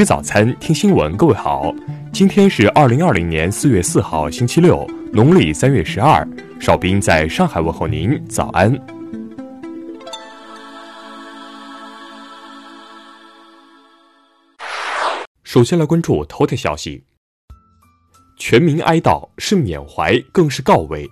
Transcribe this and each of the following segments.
吃早餐，听新闻。各位好，今天是二零二零年四月四号，星期六，农历三月十二。少斌在上海问候您，早安。首先来关注头条消息：全民哀悼是缅怀，更是告慰。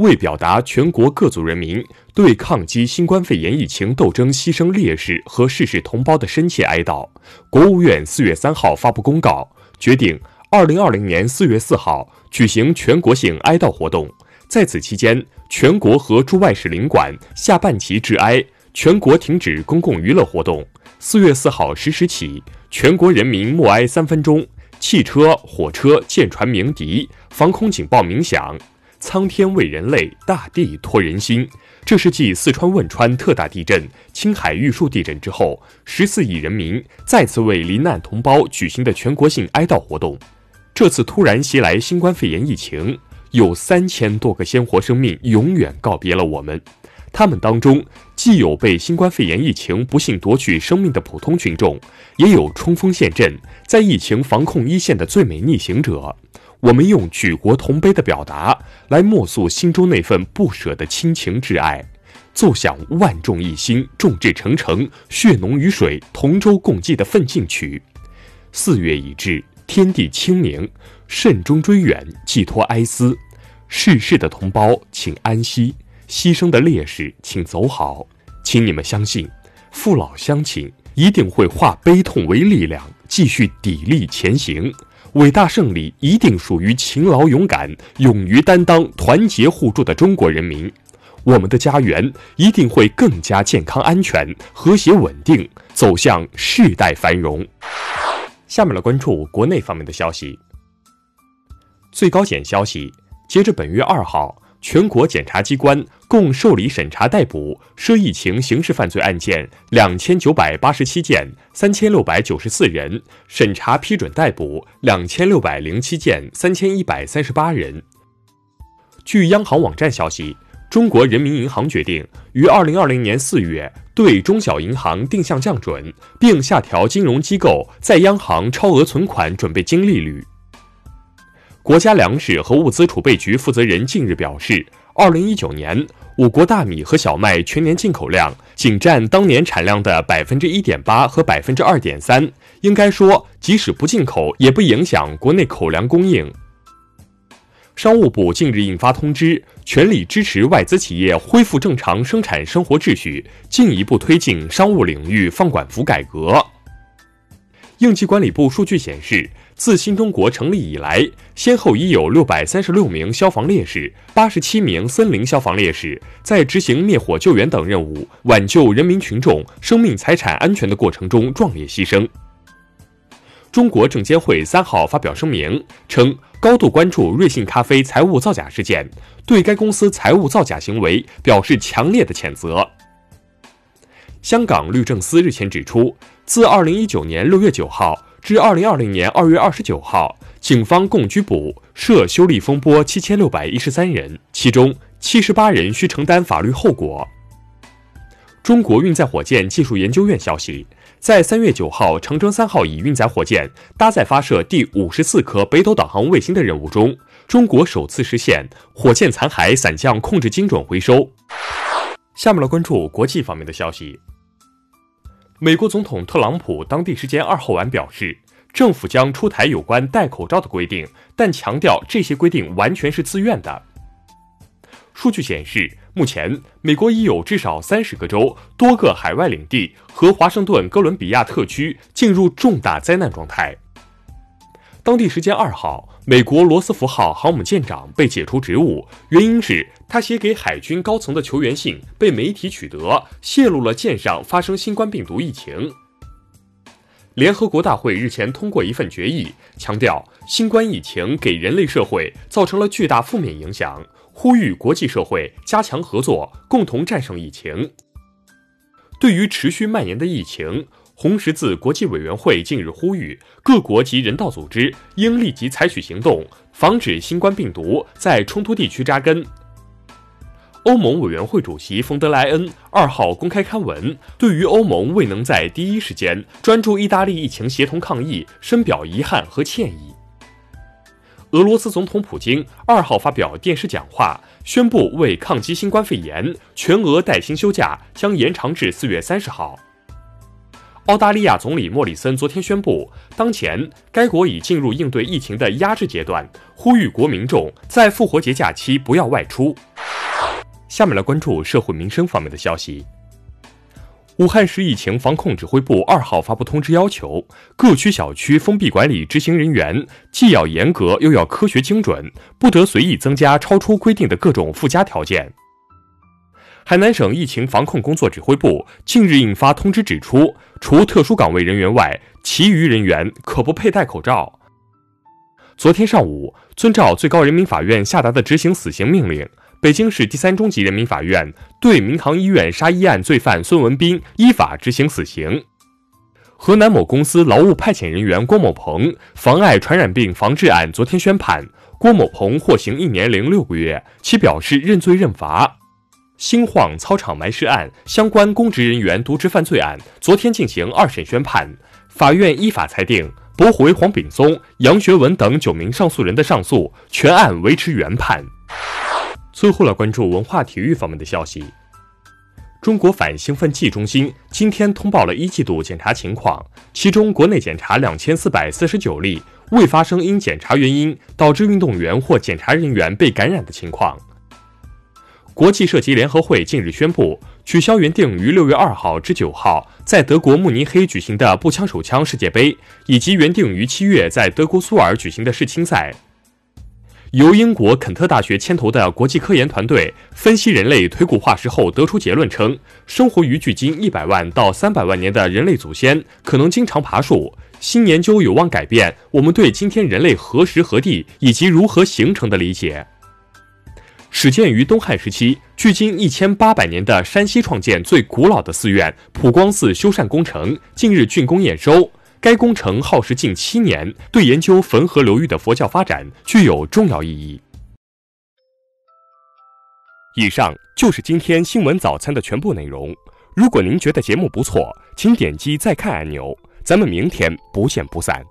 为表达全国各族人民对抗击新冠肺炎疫情斗争牺牲烈士和逝世同胞的深切哀悼，国务院四月三号发布公告，决定二零二零年四月四号举行全国性哀悼活动。在此期间，全国和驻外使领馆下半旗致哀，全国停止公共娱乐活动。四月四号十时起，全国人民默哀三分钟，汽车、火车、舰船鸣笛，防空警报鸣响。苍天为人类，大地托人心。这是继四川汶川特大地震、青海玉树地震之后，十四亿人民再次为罹难同胞举行的全国性哀悼活动。这次突然袭来新冠肺炎疫情，有三千多个鲜活生命永远告别了我们。他们当中，既有被新冠肺炎疫情不幸夺去生命的普通群众，也有冲锋陷阵在疫情防控一线的最美逆行者。我们用举国同悲的表达来默诉心中那份不舍的亲情挚爱，奏响万众一心、众志成城、血浓于水、同舟共济的奋进曲。四月已至，天地清明，慎终追远，寄托哀思。逝世的同胞，请安息；牺牲的烈士，请走好。请你们相信，父老乡亲一定会化悲痛为力量，继续砥砺前行。伟大胜利一定属于勤劳勇敢、勇于担当、团结互助的中国人民。我们的家园一定会更加健康、安全、和谐、稳定，走向世代繁荣。下面来关注国内方面的消息。最高检消息，截至本月二号。全国检察机关共受理审查逮捕涉疫情刑事犯罪案件两千九百八十七件，三千六百九十四人；审查批准逮捕两千六百零七件，三千一百三十八人。据央行网站消息，中国人民银行决定于二零二零年四月对中小银行定向降准，并下调金融机构在央行超额存款准备金利率。国家粮食和物资储备局负责人近日表示，二零一九年我国大米和小麦全年进口量仅占当年产量的百分之一点八和百分之二点三，应该说，即使不进口，也不影响国内口粮供应。商务部近日印发通知，全力支持外资企业恢复正常生产生活秩序，进一步推进商务领域放管服改革。应急管理部数据显示。自新中国成立以来，先后已有六百三十六名消防烈士、八十七名森林消防烈士在执行灭火救援等任务、挽救人民群众生命财产安全的过程中壮烈牺牲。中国证监会三号发表声明称，高度关注瑞幸咖啡财务造假事件，对该公司财务造假行为表示强烈的谴责。香港律政司日前指出，自二零一九年六月九号。至二零二零年二月二十九号，警方共拘捕涉修例风波七千六百一十三人，其中七十八人需承担法律后果。中国运载火箭技术研究院消息，在三月九号长征三号乙运载火箭搭载发射第五十四颗北斗导航卫星的任务中，中国首次实现火箭残骸伞降控制精准回收。下面来关注国际方面的消息。美国总统特朗普当地时间二号晚表示，政府将出台有关戴口罩的规定，但强调这些规定完全是自愿的。数据显示，目前美国已有至少三十个州、多个海外领地和华盛顿哥伦比亚特区进入重大灾难状态。当地时间二号。美国罗斯福号航母舰长被解除职务，原因是他写给海军高层的求援信被媒体取得，泄露了舰上发生新冠病毒疫情。联合国大会日前通过一份决议，强调新冠疫情给人类社会造成了巨大负面影响，呼吁国际社会加强合作，共同战胜疫情。对于持续蔓延的疫情。红十字国际委员会近日呼吁各国及人道组织应立即采取行动，防止新冠病毒在冲突地区扎根。欧盟委员会主席冯德莱恩二号公开刊文，对于欧盟未能在第一时间专注意大利疫情协同抗疫，深表遗憾和歉意。俄罗斯总统普京二号发表电视讲话，宣布为抗击新冠肺炎，全额带薪休假将延长至四月三十号。澳大利亚总理莫里森昨天宣布，当前该国已进入应对疫情的压制阶段，呼吁国民众在复活节假期不要外出。下面来关注社会民生方面的消息。武汉市疫情防控指挥部二号发布通知，要求各区小区封闭管理执行人员既要严格，又要科学精准，不得随意增加超出规定的各种附加条件。海南省疫情防控工作指挥部近日印发通知，指出，除特殊岗位人员外，其余人员可不佩戴口罩。昨天上午，遵照最高人民法院下达的执行死刑命令，北京市第三中级人民法院对民航医院杀医案罪犯孙文斌依法执行死刑。河南某公司劳务派遣人员郭某鹏妨碍传染病防治案昨天宣判，郭某鹏获刑一年零六个月，其表示认罪认罚。兴晃操场埋尸案相关公职人员渎职犯罪案，昨天进行二审宣判，法院依法裁定驳回黄炳松、杨学文等九名上诉人的上诉，全案维持原判。最后来关注文化体育方面的消息。中国反兴奋剂中心今天通报了一季度检查情况，其中国内检查两千四百四十九例，未发生因检查原因导致运动员或检查人员被感染的情况。国际射击联合会近日宣布，取消原定于六月二号至九号在德国慕尼黑举行的步枪手枪世界杯，以及原定于七月在德国苏尔举行的世青赛。由英国肯特大学牵头的国际科研团队分析人类腿骨化石后得出结论称，生活于距今一百万到三百万年的人类祖先可能经常爬树。新研究有望改变我们对今天人类何时何地以及如何形成的理解。始建于东汉时期，距今一千八百年的山西创建最古老的寺院普光寺修缮工程近日竣工验收。该工程耗时近七年，对研究汾河流域的佛教发展具有重要意义。以上就是今天新闻早餐的全部内容。如果您觉得节目不错，请点击再看按钮。咱们明天不见不散。